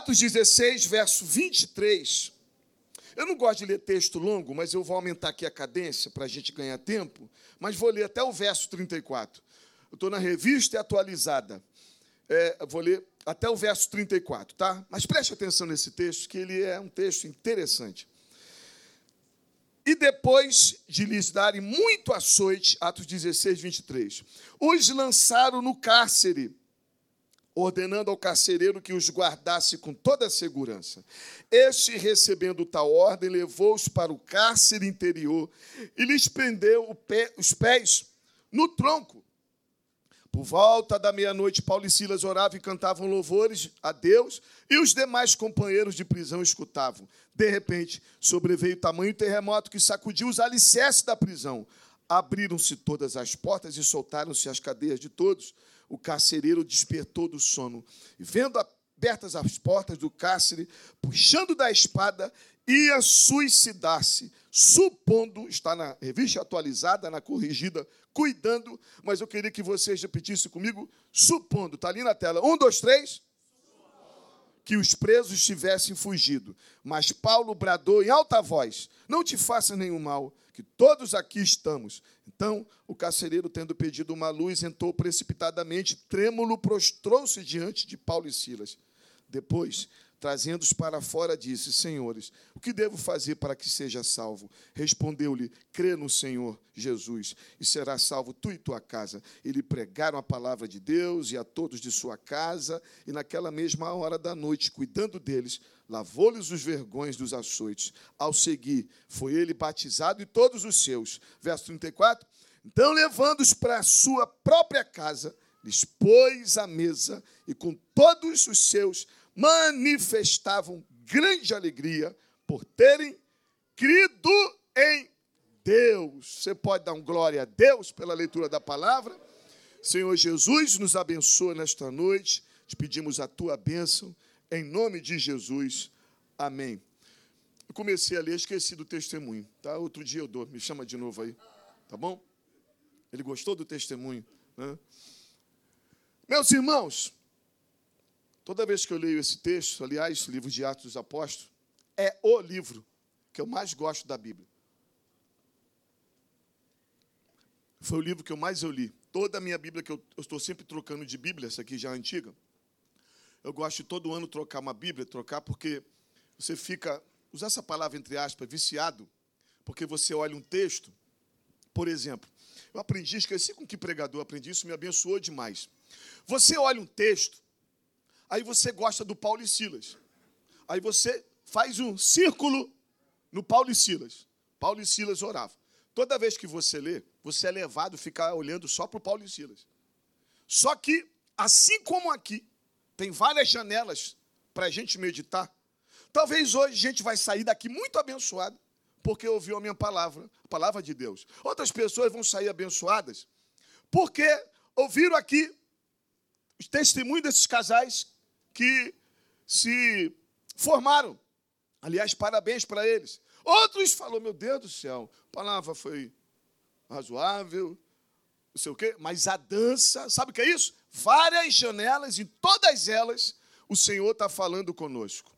Atos 16, verso 23. Eu não gosto de ler texto longo, mas eu vou aumentar aqui a cadência para a gente ganhar tempo, mas vou ler até o verso 34. Eu estou na revista atualizada. É, vou ler até o verso 34, tá? Mas preste atenção nesse texto, que ele é um texto interessante. E depois de lhes darem muito açoite, Atos 16, 23, os lançaram no cárcere ordenando ao carcereiro que os guardasse com toda a segurança. Este, recebendo tal ordem, levou-os para o cárcere interior e lhes prendeu pé, os pés no tronco. Por volta da meia-noite, Paulo e Silas oravam e cantavam louvores a Deus, e os demais companheiros de prisão escutavam. De repente, sobreveio tamanho terremoto que sacudiu os alicerces da prisão. Abriram-se todas as portas e soltaram-se as cadeias de todos o carcereiro despertou do sono e, vendo abertas as portas do cárcere, puxando da espada, ia suicidar-se, supondo, está na revista atualizada, na corrigida, cuidando, mas eu queria que vocês repetissem comigo, supondo, está ali na tela. Um, dois, três. Que os presos tivessem fugido. Mas Paulo bradou em alta voz: Não te faça nenhum mal, que todos aqui estamos. Então, o carcereiro, tendo pedido uma luz, entrou precipitadamente, trêmulo, prostrou-se diante de Paulo e Silas. Depois, trazendo-os para fora, disse: Senhores, o que devo fazer para que seja salvo? Respondeu-lhe: Crê no Senhor Jesus e será salvo tu e tua casa. E lhe pregaram a palavra de Deus e a todos de sua casa, e naquela mesma hora da noite, cuidando deles, lavou-lhes os vergões dos açoites. Ao seguir, foi ele batizado e todos os seus. Verso 34. Então, levando-os para a sua própria casa, lhes pôs a mesa e com todos os seus manifestavam grande alegria por terem crido em Deus. Você pode dar um glória a Deus pela leitura da palavra? Senhor Jesus, nos abençoa nesta noite. Te pedimos a tua bênção, em nome de Jesus. Amém. Eu comecei a ler, esqueci do testemunho, tá? Outro dia eu dou, me chama de novo aí, tá bom? Ele gostou do testemunho, né? Meus irmãos, Toda vez que eu leio esse texto, aliás, o livro de Atos dos Apóstolos, é o livro que eu mais gosto da Bíblia. Foi o livro que eu mais eu li. Toda a minha Bíblia, que eu, eu estou sempre trocando de Bíblia, essa aqui já é antiga. Eu gosto de todo ano trocar uma Bíblia, trocar porque você fica, usar essa palavra entre aspas, viciado, porque você olha um texto, por exemplo, eu aprendi, esqueci com que pregador aprendi isso, me abençoou demais. Você olha um texto, Aí você gosta do Paulo e Silas. Aí você faz um círculo no Paulo e Silas. Paulo e Silas oravam. Toda vez que você lê, você é levado a ficar olhando só para o Paulo e Silas. Só que, assim como aqui, tem várias janelas para a gente meditar. Talvez hoje a gente vai sair daqui muito abençoado, porque ouviu a minha palavra, a palavra de Deus. Outras pessoas vão sair abençoadas, porque ouviram aqui os testemunhos desses casais que se formaram. Aliás, parabéns para eles. Outros falou, meu Deus do céu, a palavra foi razoável, não sei o quê, mas a dança, sabe o que é isso? Várias janelas, em todas elas, o Senhor está falando conosco.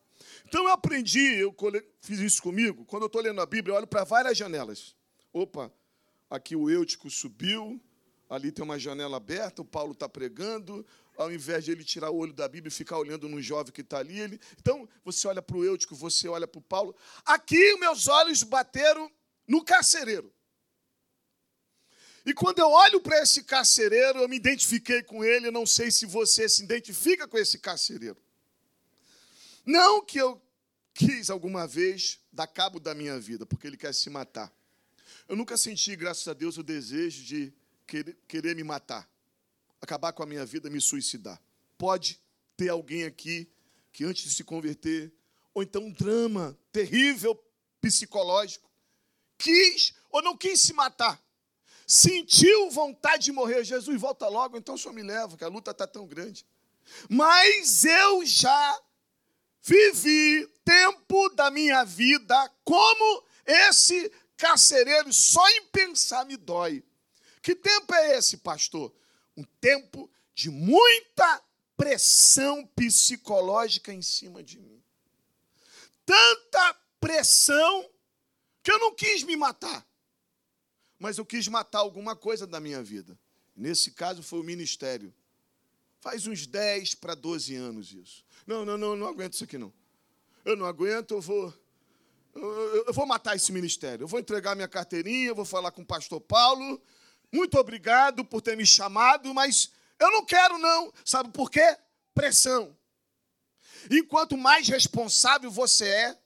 Então eu aprendi, eu fiz isso comigo, quando eu estou lendo a Bíblia, eu olho para várias janelas. Opa, aqui o Eutico subiu, ali tem uma janela aberta, o Paulo está pregando, ao invés de ele tirar o olho da Bíblia e ficar olhando no jovem que está ali. Ele... Então, você olha para o Eutico, você olha para o Paulo. Aqui, meus olhos bateram no carcereiro. E quando eu olho para esse carcereiro, eu me identifiquei com ele. Não sei se você se identifica com esse carcereiro. Não que eu quis alguma vez dar cabo da minha vida, porque ele quer se matar. Eu nunca senti, graças a Deus, o desejo de querer me matar acabar com a minha vida, me suicidar. Pode ter alguém aqui que antes de se converter, ou então um drama terrível psicológico, quis ou não quis se matar, sentiu vontade de morrer. Jesus, volta logo, então o senhor me leva, que a luta está tão grande. Mas eu já vivi tempo da minha vida como esse carcereiro, só em pensar me dói. Que tempo é esse, pastor? Um tempo de muita pressão psicológica em cima de mim. Tanta pressão que eu não quis me matar. Mas eu quis matar alguma coisa da minha vida. Nesse caso foi o ministério. Faz uns 10 para 12 anos isso. Não, não, não, não aguento isso aqui não. Eu não aguento, eu vou eu vou matar esse ministério. Eu vou entregar minha carteirinha, vou falar com o pastor Paulo. Muito obrigado por ter me chamado, mas eu não quero não. Sabe por quê? Pressão. Enquanto mais responsável você é,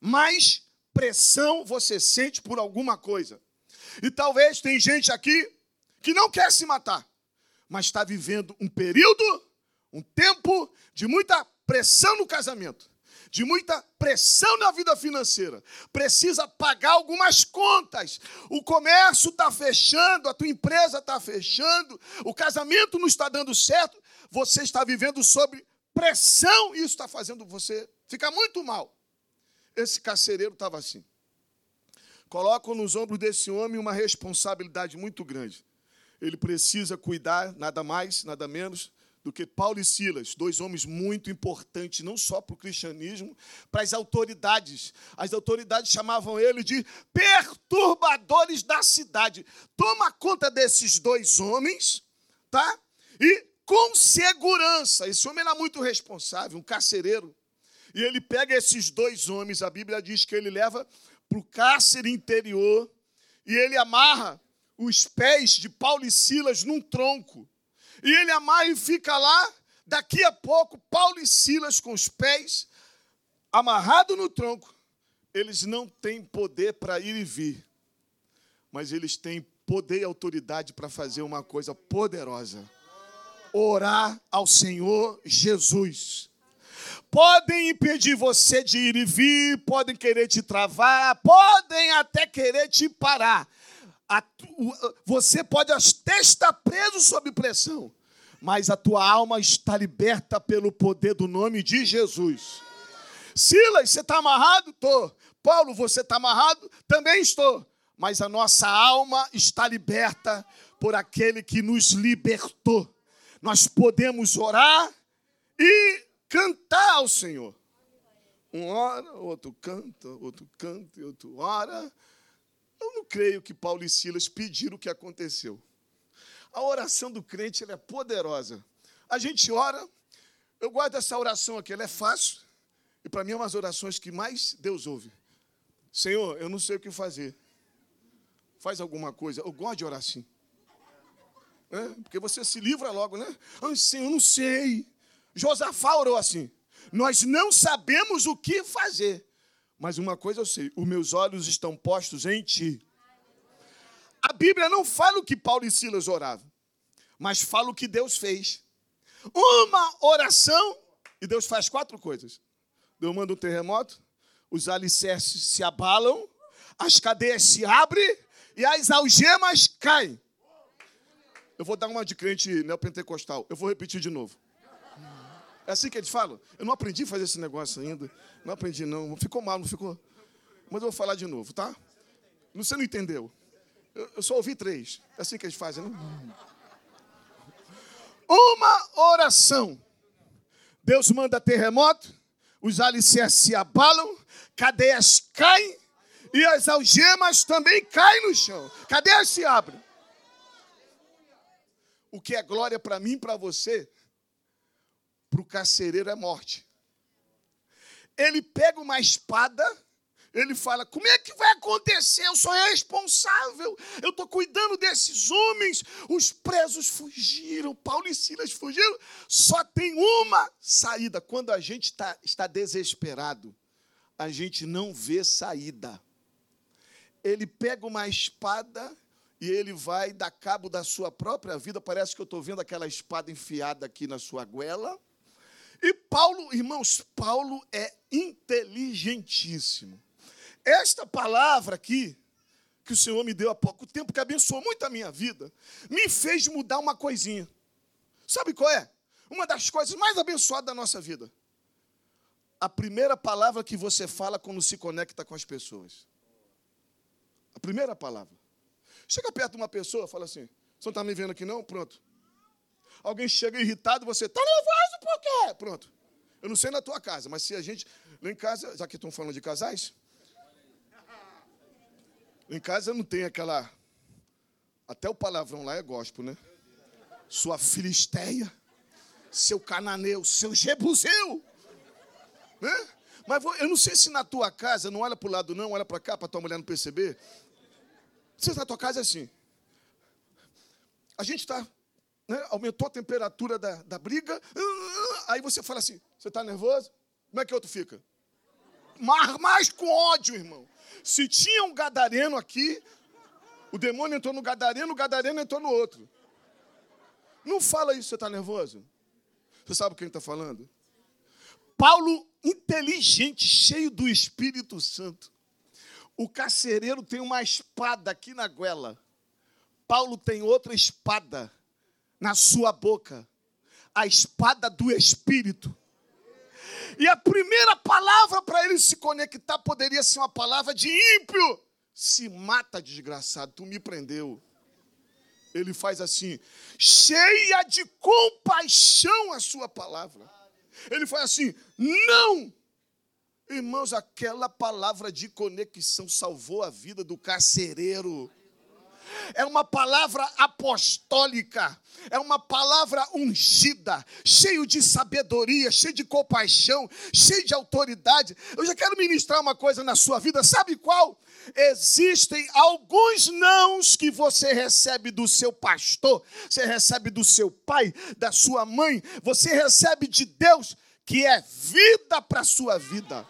mais pressão você sente por alguma coisa. E talvez tem gente aqui que não quer se matar, mas está vivendo um período, um tempo de muita pressão no casamento de muita pressão na vida financeira, precisa pagar algumas contas. O comércio está fechando, a tua empresa está fechando, o casamento não está dando certo, você está vivendo sob pressão e isso está fazendo você ficar muito mal. Esse carcereiro estava assim. Colocam nos ombros desse homem uma responsabilidade muito grande. Ele precisa cuidar, nada mais, nada menos, do que Paulo e Silas, dois homens muito importantes, não só para o cristianismo, para as autoridades. As autoridades chamavam ele de perturbadores da cidade. Toma conta desses dois homens, tá? E com segurança. Esse homem era muito responsável, um carcereiro. E ele pega esses dois homens, a Bíblia diz que ele leva para o cárcere interior e ele amarra os pés de Paulo e Silas num tronco e ele amarra e fica lá. Daqui a pouco, Paulo e Silas com os pés amarrados no tronco, eles não têm poder para ir e vir, mas eles têm poder e autoridade para fazer uma coisa poderosa: orar ao Senhor Jesus. Podem impedir você de ir e vir, podem querer te travar, podem até querer te parar, a, você pode até estar preso sob pressão, mas a tua alma está liberta pelo poder do nome de Jesus. Silas, você está amarrado? Estou. Paulo, você está amarrado? Também estou. Mas a nossa alma está liberta por aquele que nos libertou. Nós podemos orar e cantar ao Senhor. Um ora, outro canta, outro canta e outro ora. Eu não creio que Paulo e Silas pediram o que aconteceu. A oração do crente é poderosa. A gente ora, eu guardo essa oração aqui, ela é fácil, e para mim é uma das orações que mais Deus ouve. Senhor, eu não sei o que fazer. Faz alguma coisa. Eu gosto de orar assim. É, porque você se livra logo, né? Senhor, eu não sei. Josafá orou assim. Nós não sabemos o que fazer. Mas uma coisa eu sei: os meus olhos estão postos em ti. A Bíblia não fala o que Paulo e Silas oravam, mas fala o que Deus fez. Uma oração, e Deus faz quatro coisas: Deus manda um terremoto, os alicerces se abalam, as cadeias se abrem e as algemas caem. Eu vou dar uma de crente neopentecostal. Eu vou repetir de novo. É assim que eles falam? Eu não aprendi a fazer esse negócio ainda. Não aprendi, não. Ficou mal, não ficou? Mas eu vou falar de novo, tá? Você não entendeu. Eu, só ouvi três. É assim que eles fazem, né? Uma oração. Deus manda terremoto, os alicerces se abalam, cadeias caem e as algemas também caem no chão. Cadeias se abrem. O que é glória para mim e para você para o carcereiro é morte. Ele pega uma espada, ele fala: Como é que vai acontecer? Eu sou responsável, eu estou cuidando desses homens. Os presos fugiram, Paulo e Silas fugiram. Só tem uma saída. Quando a gente tá, está desesperado, a gente não vê saída. Ele pega uma espada e ele vai dar cabo da sua própria vida. Parece que eu estou vendo aquela espada enfiada aqui na sua goela. E Paulo, irmãos, Paulo é inteligentíssimo. Esta palavra aqui, que o Senhor me deu há pouco tempo, que abençoou muito a minha vida, me fez mudar uma coisinha. Sabe qual é? Uma das coisas mais abençoadas da nossa vida. A primeira palavra que você fala quando se conecta com as pessoas. A primeira palavra. Chega perto de uma pessoa, fala assim: Você não está me vendo aqui não? Pronto. Alguém chega irritado, você está nervoso por quê? Pronto. Eu não sei na tua casa, mas se a gente. Lá em casa, já que estão falando de casais, em casa não tem aquela. Até o palavrão lá é gospel, né? Sua filisteia, seu cananeu, seu jebuseu. Né? Mas eu não sei se na tua casa, não olha para o lado não, olha para cá para tua mulher não perceber. Se na tua casa é assim. A gente está, né, aumentou a temperatura da, da briga, aí você fala assim, você está nervoso? Como é que outro fica? Mais, mais com ódio, irmão. Se tinha um gadareno aqui, o demônio entrou no gadareno, o gadareno entrou no outro. Não fala isso, você está nervoso? Você sabe quem está falando? Paulo, inteligente, cheio do Espírito Santo. O carcereiro tem uma espada aqui na goela. Paulo tem outra espada na sua boca. A espada do Espírito. E a primeira palavra para ele se conectar poderia ser uma palavra de ímpio. Se mata, desgraçado, tu me prendeu. Ele faz assim, cheia de compaixão a sua palavra. Ele faz assim, não. Irmãos, aquela palavra de conexão salvou a vida do carcereiro é uma palavra apostólica, é uma palavra ungida, cheio de sabedoria, cheio de compaixão, cheio de autoridade. Eu já quero ministrar uma coisa na sua vida, sabe qual? Existem alguns nãos que você recebe do seu pastor, você recebe do seu pai, da sua mãe, você recebe de Deus, que é vida para a sua vida.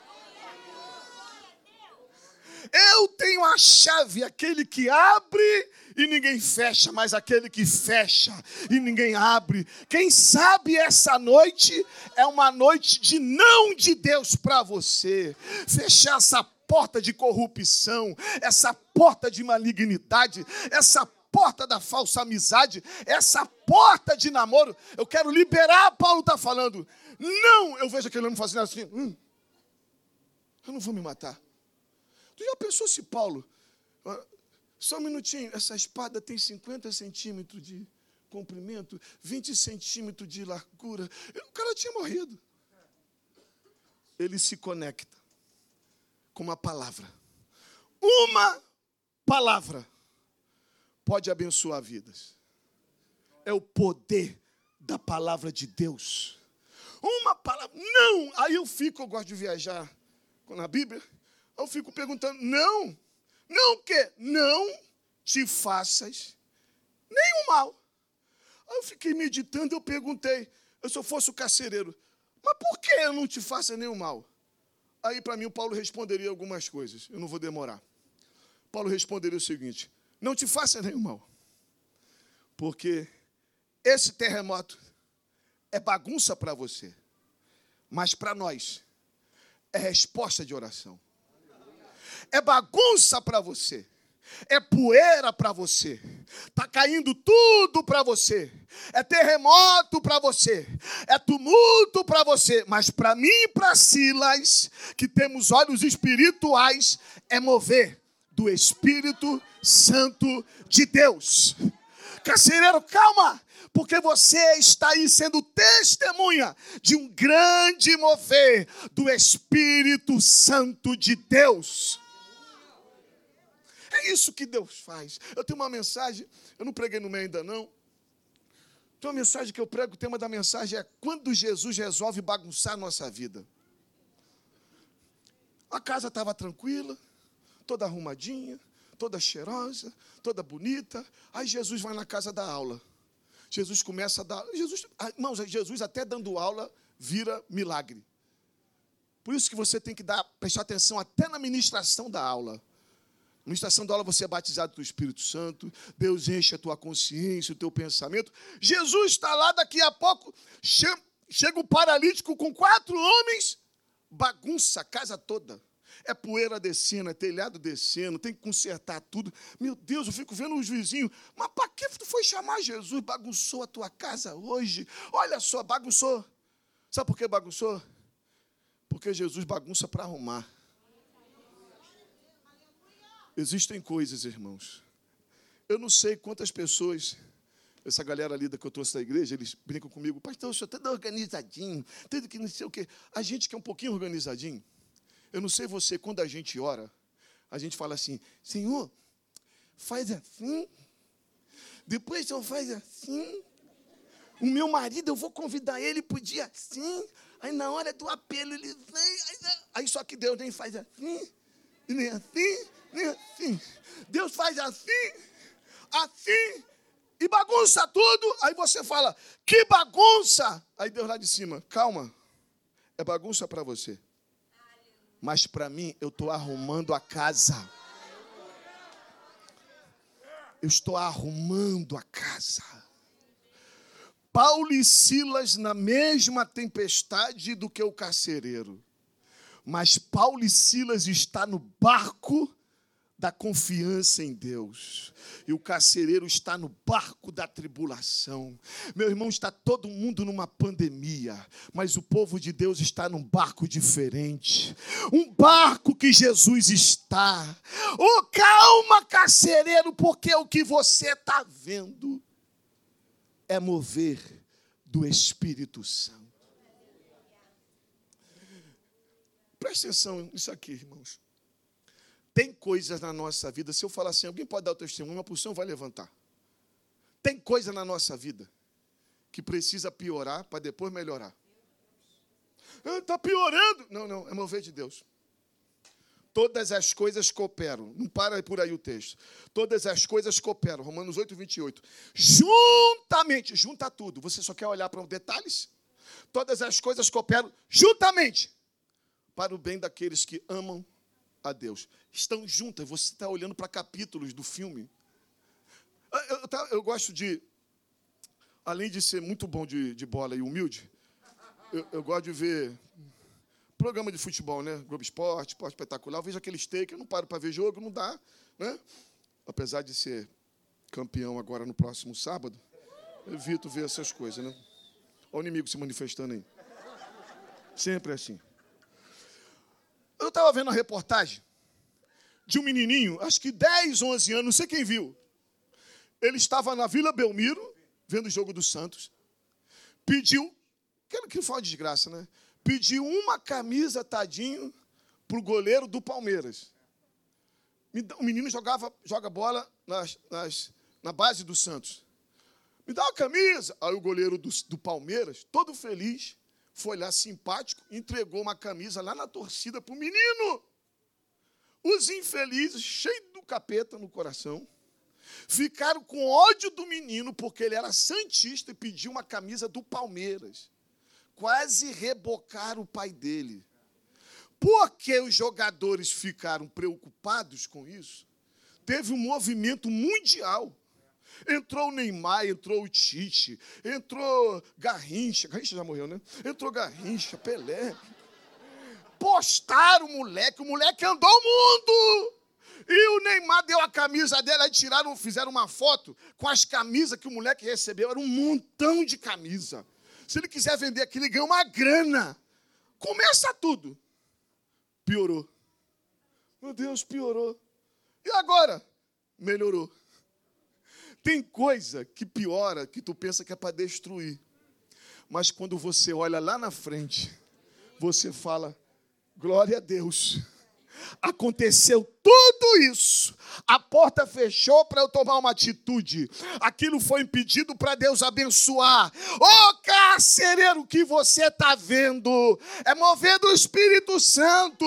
Eu tenho a chave, aquele que abre e ninguém fecha, mas aquele que fecha e ninguém abre. Quem sabe essa noite é uma noite de não de Deus para você. Fechar essa porta de corrupção, essa porta de malignidade, essa porta da falsa amizade, essa porta de namoro. Eu quero liberar, Paulo está falando. Não, eu vejo aquele homem fazendo assim. Hum, eu não vou me matar. Tu já pensou se Paulo. Só um minutinho, essa espada tem 50 centímetros de comprimento, 20 centímetros de largura. O cara tinha morrido. Ele se conecta com uma palavra. Uma palavra pode abençoar vidas. É o poder da palavra de Deus. Uma palavra. Não! Aí eu fico, eu gosto de viajar na Bíblia. Eu fico perguntando, não, não que não te faças nenhum mal. Aí eu fiquei meditando, eu perguntei, eu se eu fosse o carcereiro, mas por que eu não te faça nenhum mal? Aí para mim o Paulo responderia algumas coisas, eu não vou demorar. Paulo responderia o seguinte: não te faça nenhum mal, porque esse terremoto é bagunça para você, mas para nós é resposta de oração é bagunça para você. É poeira para você. Tá caindo tudo para você. É terremoto para você. É tumulto para você, mas para mim e para Silas, que temos olhos espirituais, é mover do Espírito Santo de Deus. Carcereiro, calma, porque você está aí sendo testemunha de um grande mover do Espírito Santo de Deus. É isso que Deus faz. Eu tenho uma mensagem, eu não preguei no meio ainda não. Tem uma mensagem que eu prego, o tema da mensagem é quando Jesus resolve bagunçar a nossa vida. A casa estava tranquila, toda arrumadinha, toda cheirosa, toda bonita. Aí Jesus vai na casa da aula. Jesus começa a dar. Jesus, ah, irmãos, Jesus até dando aula vira milagre. Por isso que você tem que dar, prestar atenção até na ministração da aula. Na estação da aula você é batizado do Espírito Santo, Deus enche a tua consciência, o teu pensamento. Jesus está lá, daqui a pouco chega o paralítico com quatro homens, bagunça a casa toda. É poeira descendo, é telhado descendo, tem que consertar tudo. Meu Deus, eu fico vendo os vizinhos. Mas para que tu foi chamar Jesus? Bagunçou a tua casa hoje. Olha só, bagunçou. Sabe por que bagunçou? Porque Jesus bagunça para arrumar. Existem coisas, irmãos. Eu não sei quantas pessoas essa galera ali da que eu trouxe da igreja, eles brincam comigo, pastor, o senhor está organizadinho, tudo que não sei o quê. A gente que é um pouquinho organizadinho, eu não sei você, quando a gente ora, a gente fala assim, Senhor, faz assim, depois o senhor faz assim. O meu marido, eu vou convidar ele para o dia assim. Aí na hora do apelo ele vem. Aí só que Deus nem faz assim, nem assim, assim. Deus faz assim, assim, e bagunça tudo. Aí você fala, que bagunça! Aí Deus lá de cima, calma, é bagunça para você. Mas para mim, eu estou arrumando a casa. Eu estou arrumando a casa. Paulo e Silas na mesma tempestade do que o carcereiro. Mas Paulo e Silas está no barco da confiança em Deus. E o carcereiro está no barco da tribulação. Meu irmão, está todo mundo numa pandemia, mas o povo de Deus está num barco diferente. Um barco que Jesus está. Oh, calma, carcereiro, porque o que você está vendo é mover do Espírito Santo. Presta atenção nisso aqui, irmãos. Tem coisas na nossa vida, se eu falar assim, alguém pode dar o testemunho, uma porção vai levantar. Tem coisa na nossa vida que precisa piorar para depois melhorar. Está ah, piorando. Não, não, é mover de Deus. Todas as coisas cooperam. Não para por aí o texto. Todas as coisas cooperam. Romanos 8, 28. Juntamente, junta tudo. Você só quer olhar para os detalhes? Todas as coisas cooperam juntamente para o bem daqueles que amam a Deus. Estão juntas, você está olhando para capítulos do filme. Ah, eu, eu, eu, gosto de, além de ser muito bom de, de bola e humilde, eu, eu, gosto de ver programa de futebol, né? Globo Esporte, Esporte Espetacular. Eu vejo aquele steak, eu não paro para ver jogo, não dá, né? Apesar de ser campeão agora no próximo sábado, evito ver essas coisas, né? Olha o inimigo se manifestando aí. Sempre é assim. Eu estava vendo uma reportagem de um menininho, acho que 10, 11 anos, não sei quem viu. Ele estava na Vila Belmiro, vendo o jogo do Santos. Pediu, quero que fale de desgraça, né? Pediu uma camisa, tadinho, para o goleiro do Palmeiras. O menino jogava, joga bola nas, nas, na base do Santos. Me dá uma camisa. Aí o goleiro do, do Palmeiras, todo feliz, foi lá simpático, entregou uma camisa lá na torcida para o menino. Os infelizes, cheios do capeta no coração, ficaram com ódio do menino porque ele era santista e pediu uma camisa do Palmeiras. Quase rebocaram o pai dele. Por que os jogadores ficaram preocupados com isso? Teve um movimento mundial Entrou o Neymar, entrou o Tite, entrou Garrincha. Garrincha já morreu, né? Entrou Garrincha, Pelé. Postaram o moleque, o moleque andou o mundo. E o Neymar deu a camisa dele, aí tiraram, fizeram uma foto com as camisas que o moleque recebeu. Era um montão de camisa. Se ele quiser vender aquilo, ele ganha uma grana. Começa tudo. Piorou. Meu Deus, piorou. E agora? Melhorou. Tem coisa que piora, que tu pensa que é para destruir. Mas quando você olha lá na frente, você fala: glória a Deus. Aconteceu tudo isso. A porta fechou para eu tomar uma atitude. Aquilo foi impedido para Deus abençoar. Ô oh, carcereiro, que você está vendo é mover do Espírito Santo.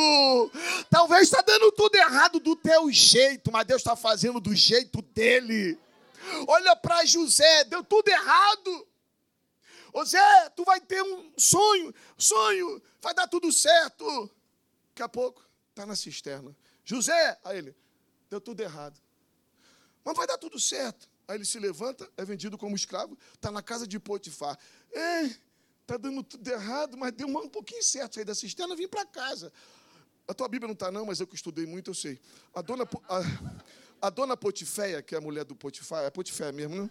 Talvez está dando tudo errado do teu jeito, mas Deus está fazendo do jeito dele. Olha para José, deu tudo errado. Ô Zé, tu vai ter um sonho, sonho, vai dar tudo certo. Daqui a pouco, está na cisterna. José, a ele, deu tudo errado. Mas vai dar tudo certo. Aí ele se levanta, é vendido como escravo, está na casa de Potifar. está dando tudo errado, mas deu um pouquinho certo. Saí da cisterna, vim para casa. A tua Bíblia não está, não, mas eu que estudei muito, eu sei. A dona. A, a dona Potiféia, que é a mulher do Potifar, é Potiféia mesmo, não?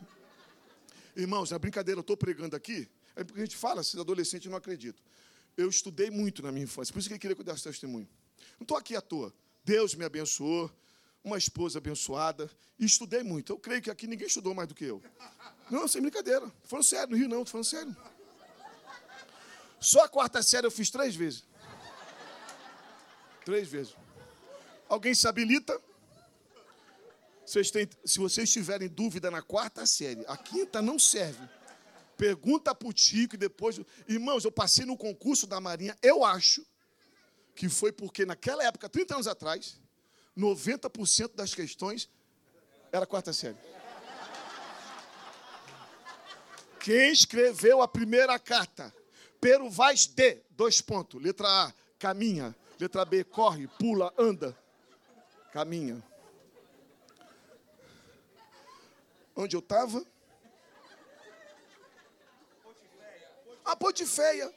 Irmãos, é brincadeira, eu estou pregando aqui, é porque a gente fala, se adolescente não acredito. Eu estudei muito na minha infância, por isso que eu queria que eu desse testemunho. Não estou aqui à toa. Deus me abençoou, uma esposa abençoada, e estudei muito. Eu creio que aqui ninguém estudou mais do que eu. Não, sem brincadeira. Falando sério, no Rio não, tô falando sério. Só a quarta série eu fiz três vezes. Três vezes. Alguém se habilita? Vocês têm, se vocês tiverem dúvida na quarta série, a quinta não serve. Pergunta para o Tico e depois. Irmãos, eu passei no concurso da Marinha, eu acho que foi porque naquela época, 30 anos atrás, 90% das questões era quarta série. Quem escreveu a primeira carta? Pero vais de, dois pontos. Letra A, caminha. Letra B, corre, pula, anda. Caminha. Onde eu estava? A ponte feia.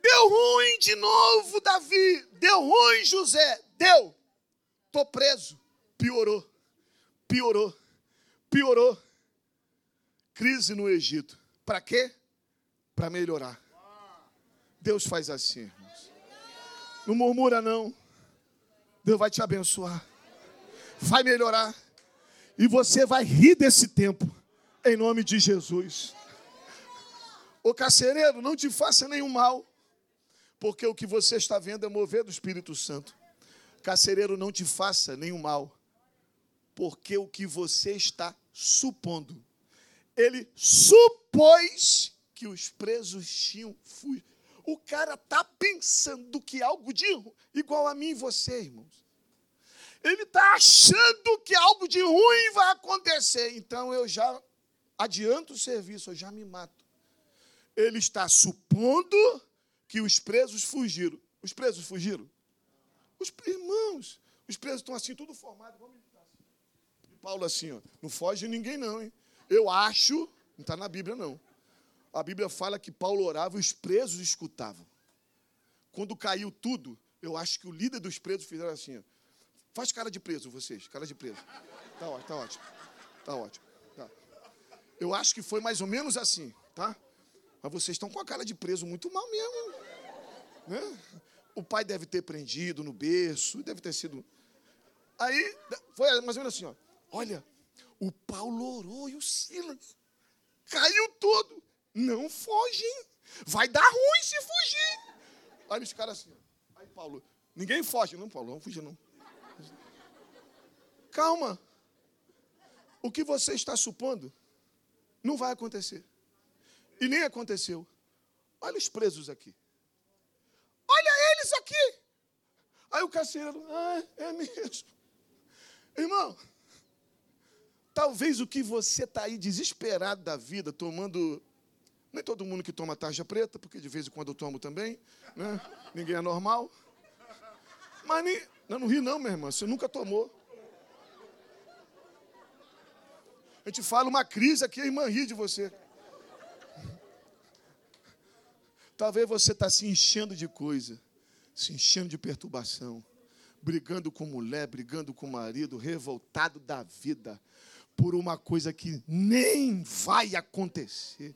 Deu ruim de novo, Davi. Deu ruim, José. Deu. Tô preso. Piorou. Piorou. Piorou. Crise no Egito. Para quê? Para melhorar. Deus faz assim, irmãos. Não murmura, não. Deus vai te abençoar. Vai melhorar. E você vai rir desse tempo. Em nome de Jesus. O carcereiro, não te faça nenhum mal. Porque o que você está vendo é mover do Espírito Santo. Carcereiro, não te faça nenhum mal, porque o que você está supondo. Ele supôs que os presos tinham fugido. O cara está pensando que algo de igual a mim e você, irmãos. Ele está achando que algo de ruim vai acontecer. Então eu já adianto o serviço, eu já me mato. Ele está supondo que os presos fugiram. Os presos fugiram? Os irmãos, os presos estão assim, tudo formado. Vamos E Paulo assim, ó, não foge ninguém não, hein? Eu acho, não está na Bíblia não. A Bíblia fala que Paulo orava e os presos escutavam. Quando caiu tudo, eu acho que o líder dos presos fizeram assim, ó. Faz cara de preso, vocês, cara de preso. Tá, ótimo, tá ótimo. Tá ótimo. Tá. Eu acho que foi mais ou menos assim, tá? Mas vocês estão com a cara de preso muito mal mesmo. Né? O pai deve ter prendido no berço, deve ter sido. Aí, foi mais ou menos assim, ó. Olha, o Paulo orou e o Silas. Caiu tudo. Não fogem. Vai dar ruim se fugir. Aí os caras assim, ó. Aí Paulo, ninguém foge. Não, Paulo, não fugir não. Calma. O que você está supondo não vai acontecer. E nem aconteceu. Olha os presos aqui. Olha eles aqui. Aí o carcereiro, ah, é mesmo. Irmão, talvez o que você está aí desesperado da vida, tomando. Nem todo mundo que toma tarja preta, porque de vez em quando eu tomo também, né? Ninguém é normal. Mas nem, não, não ri não, minha irmã, você nunca tomou. A gente fala uma crise aqui, a irmã ri de você. Talvez você está se enchendo de coisa, se enchendo de perturbação, brigando com mulher, brigando com marido, revoltado da vida por uma coisa que nem vai acontecer.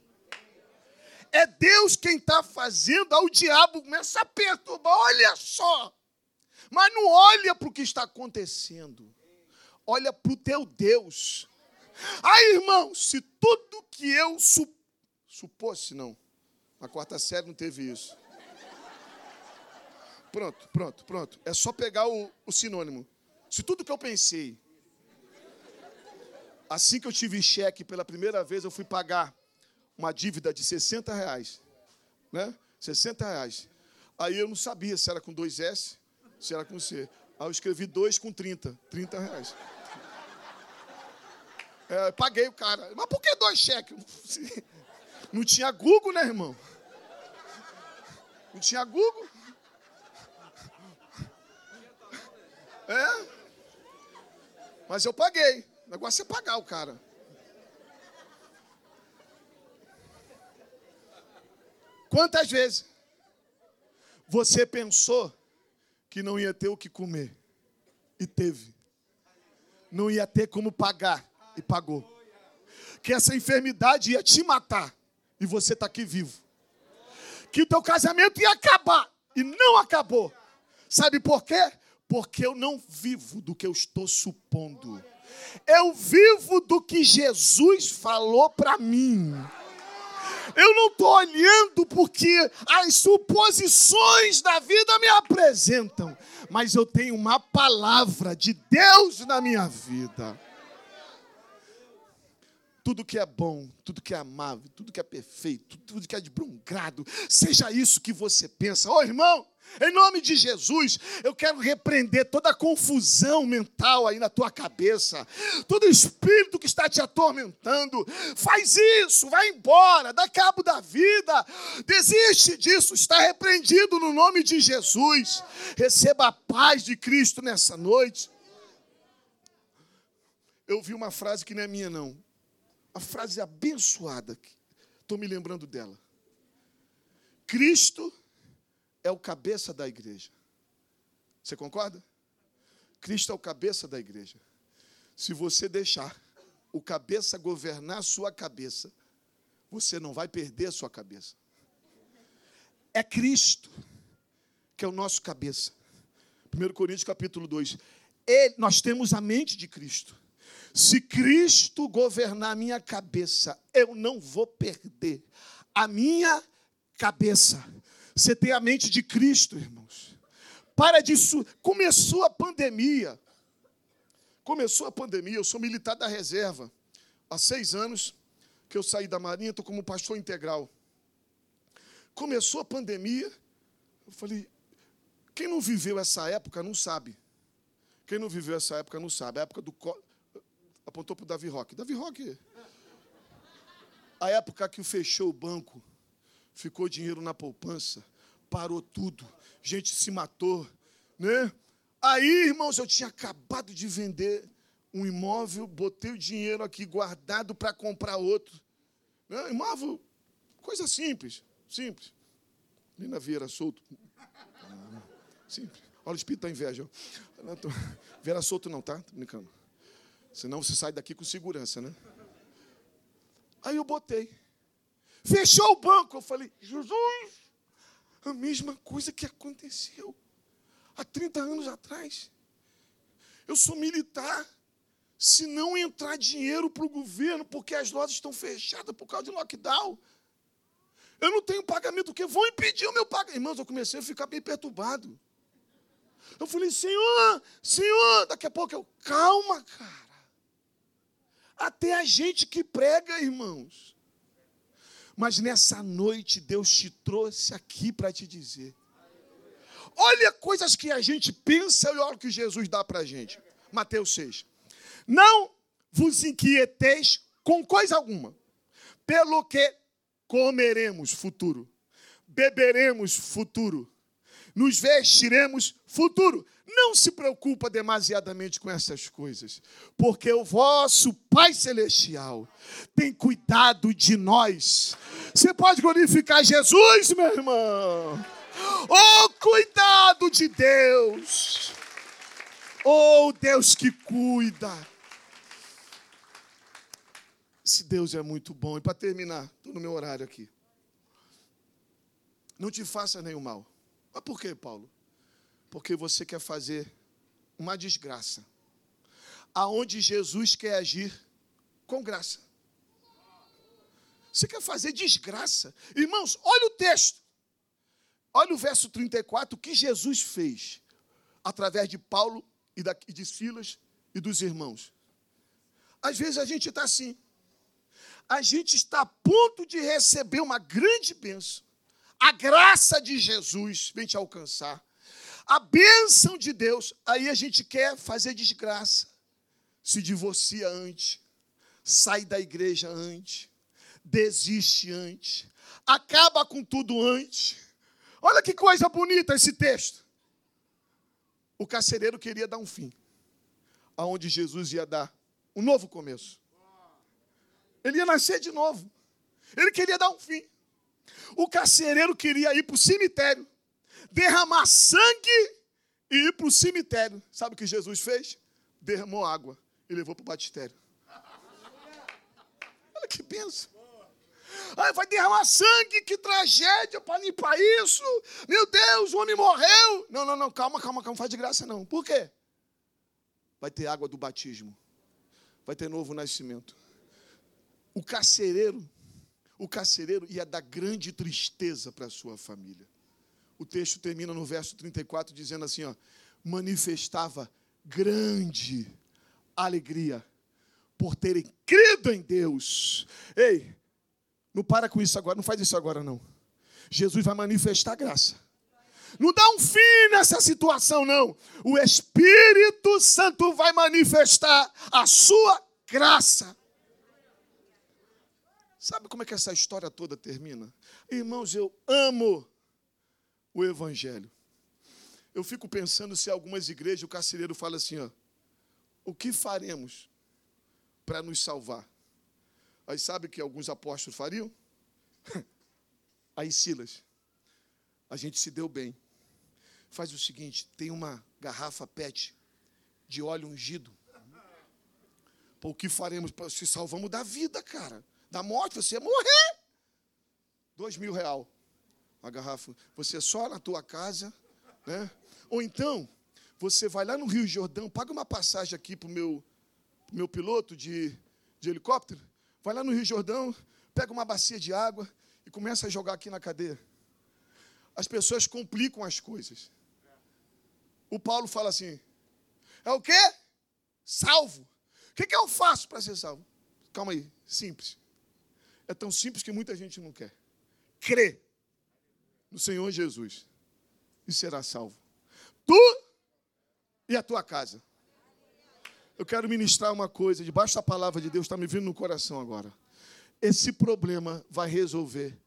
É Deus quem está fazendo, aí o diabo começa a perturbar, olha só. Mas não olha para o que está acontecendo, olha para o teu Deus. Aí, irmão, se tudo que eu su supôs, não, a quarta série não teve isso. Pronto, pronto, pronto. É só pegar o, o sinônimo. Se tudo que eu pensei, assim que eu tive cheque pela primeira vez, eu fui pagar uma dívida de 60 reais. Né? 60 reais. Aí eu não sabia se era com dois S, se era com C. Aí eu escrevi dois com 30. 30 reais. É, paguei o cara. Mas por que dois cheques? Não tinha Google, né, irmão? Não tinha Google. É. Mas eu paguei. O negócio é pagar o cara. Quantas vezes você pensou que não ia ter o que comer e teve? Não ia ter como pagar e pagou. Que essa enfermidade ia te matar e você está aqui vivo que o teu casamento ia acabar. E não acabou. Sabe por quê? Porque eu não vivo do que eu estou supondo. Eu vivo do que Jesus falou para mim. Eu não estou olhando porque as suposições da vida me apresentam, mas eu tenho uma palavra de Deus na minha vida. Tudo que é bom, tudo que é amável, tudo que é perfeito, tudo que é de bom grado, seja isso que você pensa. Ô oh, irmão, em nome de Jesus, eu quero repreender toda a confusão mental aí na tua cabeça, todo espírito que está te atormentando. Faz isso, vai embora, dá cabo da vida, desiste disso, está repreendido no nome de Jesus. Receba a paz de Cristo nessa noite. Eu vi uma frase que não é minha, não a frase abençoada, estou me lembrando dela. Cristo é o cabeça da igreja. Você concorda? Cristo é o cabeça da igreja. Se você deixar o cabeça governar a sua cabeça, você não vai perder a sua cabeça. É Cristo que é o nosso cabeça. 1 Coríntios capítulo 2. Ele, nós temos a mente de Cristo. Se Cristo governar a minha cabeça, eu não vou perder a minha cabeça. Você tem a mente de Cristo, irmãos. Para disso. Começou a pandemia. Começou a pandemia. Eu sou militar da reserva. Há seis anos que eu saí da Marinha, estou como pastor integral. Começou a pandemia. Eu falei, quem não viveu essa época não sabe. Quem não viveu essa época não sabe. A época do apontou para o Davi Roque. Davi Roque, a época que fechou o banco, ficou dinheiro na poupança, parou tudo, gente se matou, né? Aí, irmãos, eu tinha acabado de vender um imóvel, botei o dinheiro aqui guardado para comprar outro. Né? Imóvel, coisa simples, simples. Lina Vieira solto. Simples. Olha o espírito da inveja. Vieira solto não, tá? Tô brincando. Senão você sai daqui com segurança, né? Aí eu botei. Fechou o banco. Eu falei, Jesus, a mesma coisa que aconteceu há 30 anos atrás. Eu sou militar. Se não entrar dinheiro para o governo, porque as lojas estão fechadas por causa de lockdown, eu não tenho pagamento, porque vão impedir o meu pagamento. Irmãos, eu comecei a ficar bem perturbado. Eu falei, Senhor, Senhor, daqui a pouco eu, calma, cara. Até a gente que prega, irmãos. Mas nessa noite Deus te trouxe aqui para te dizer. Olha coisas que a gente pensa e olha o que Jesus dá para a gente. Mateus 6. Não vos inquieteis com coisa alguma, pelo que comeremos futuro, beberemos futuro, nos vestiremos futuro. Não se preocupa demasiadamente com essas coisas, porque o vosso Pai Celestial tem cuidado de nós. Você pode glorificar Jesus, meu irmão. Oh, cuidado de Deus. Oh, Deus que cuida. Esse Deus é muito bom. E para terminar, estou no meu horário aqui. Não te faça nenhum mal. Mas por que, Paulo? Porque você quer fazer uma desgraça. Aonde Jesus quer agir com graça. Você quer fazer desgraça. Irmãos, olha o texto. Olha o verso 34, o que Jesus fez através de Paulo e de Silas e dos irmãos. Às vezes a gente está assim. A gente está a ponto de receber uma grande bênção. A graça de Jesus vem te alcançar a bênção de Deus, aí a gente quer fazer desgraça. Se divorcia antes, sai da igreja antes, desiste antes, acaba com tudo antes. Olha que coisa bonita esse texto. O carcereiro queria dar um fim, aonde Jesus ia dar um novo começo. Ele ia nascer de novo. Ele queria dar um fim. O carcereiro queria ir para o cemitério derramar sangue e ir para o cemitério. Sabe o que Jesus fez? Derramou água e levou para o batistério. Olha que benção. Ai, vai derramar sangue, que tragédia para limpar isso. Meu Deus, o homem morreu. Não, não, não, calma, calma, calma, não faz de graça não. Por quê? Vai ter água do batismo. Vai ter novo nascimento. O carcereiro, o carcereiro ia dar grande tristeza para a sua família. O texto termina no verso 34 dizendo assim, ó: manifestava grande alegria por terem crido em Deus. Ei, não para com isso agora, não faz isso agora não. Jesus vai manifestar graça. Não dá um fim nessa situação, não. O Espírito Santo vai manifestar a sua graça. Sabe como é que essa história toda termina? Irmãos, eu amo o Evangelho. Eu fico pensando se algumas igrejas o carcereiro fala assim: ó, o que faremos para nos salvar? Aí sabe o que alguns apóstolos fariam? Aí Silas, a gente se deu bem. Faz o seguinte: tem uma garrafa PET de óleo ungido. Pô, o que faremos? Se salvamos da vida, cara. Da morte, você ia morrer. Dois mil real. A garrafa. Você só na tua casa, né? Ou então, você vai lá no Rio Jordão, paga uma passagem aqui para o meu, meu piloto de, de helicóptero, vai lá no Rio Jordão, pega uma bacia de água e começa a jogar aqui na cadeia. As pessoas complicam as coisas. O Paulo fala assim: é o quê? Salvo. O que, que eu faço para ser salvo? Calma aí, simples. É tão simples que muita gente não quer. Crê no Senhor Jesus e será salvo. Tu e a tua casa. Eu quero ministrar uma coisa, debaixo da palavra de Deus, está me vindo no coração agora. Esse problema vai resolver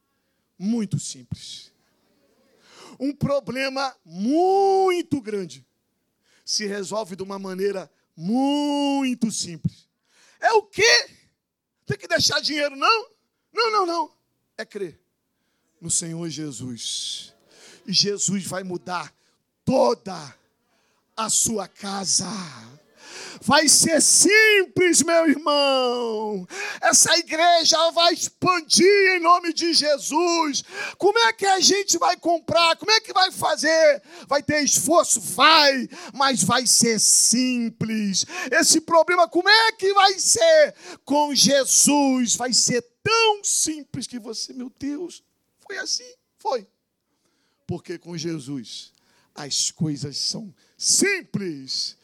muito simples. Um problema muito grande se resolve de uma maneira muito simples. É o quê? Tem que deixar dinheiro, não? Não, não, não. É crer no Senhor Jesus. E Jesus vai mudar toda a sua casa. Vai ser simples, meu irmão. Essa igreja vai expandir em nome de Jesus. Como é que a gente vai comprar? Como é que vai fazer? Vai ter esforço? Vai, mas vai ser simples. Esse problema, como é que vai ser? Com Jesus, vai ser tão simples que você, meu Deus, foi assim? Foi. Porque com Jesus as coisas são simples.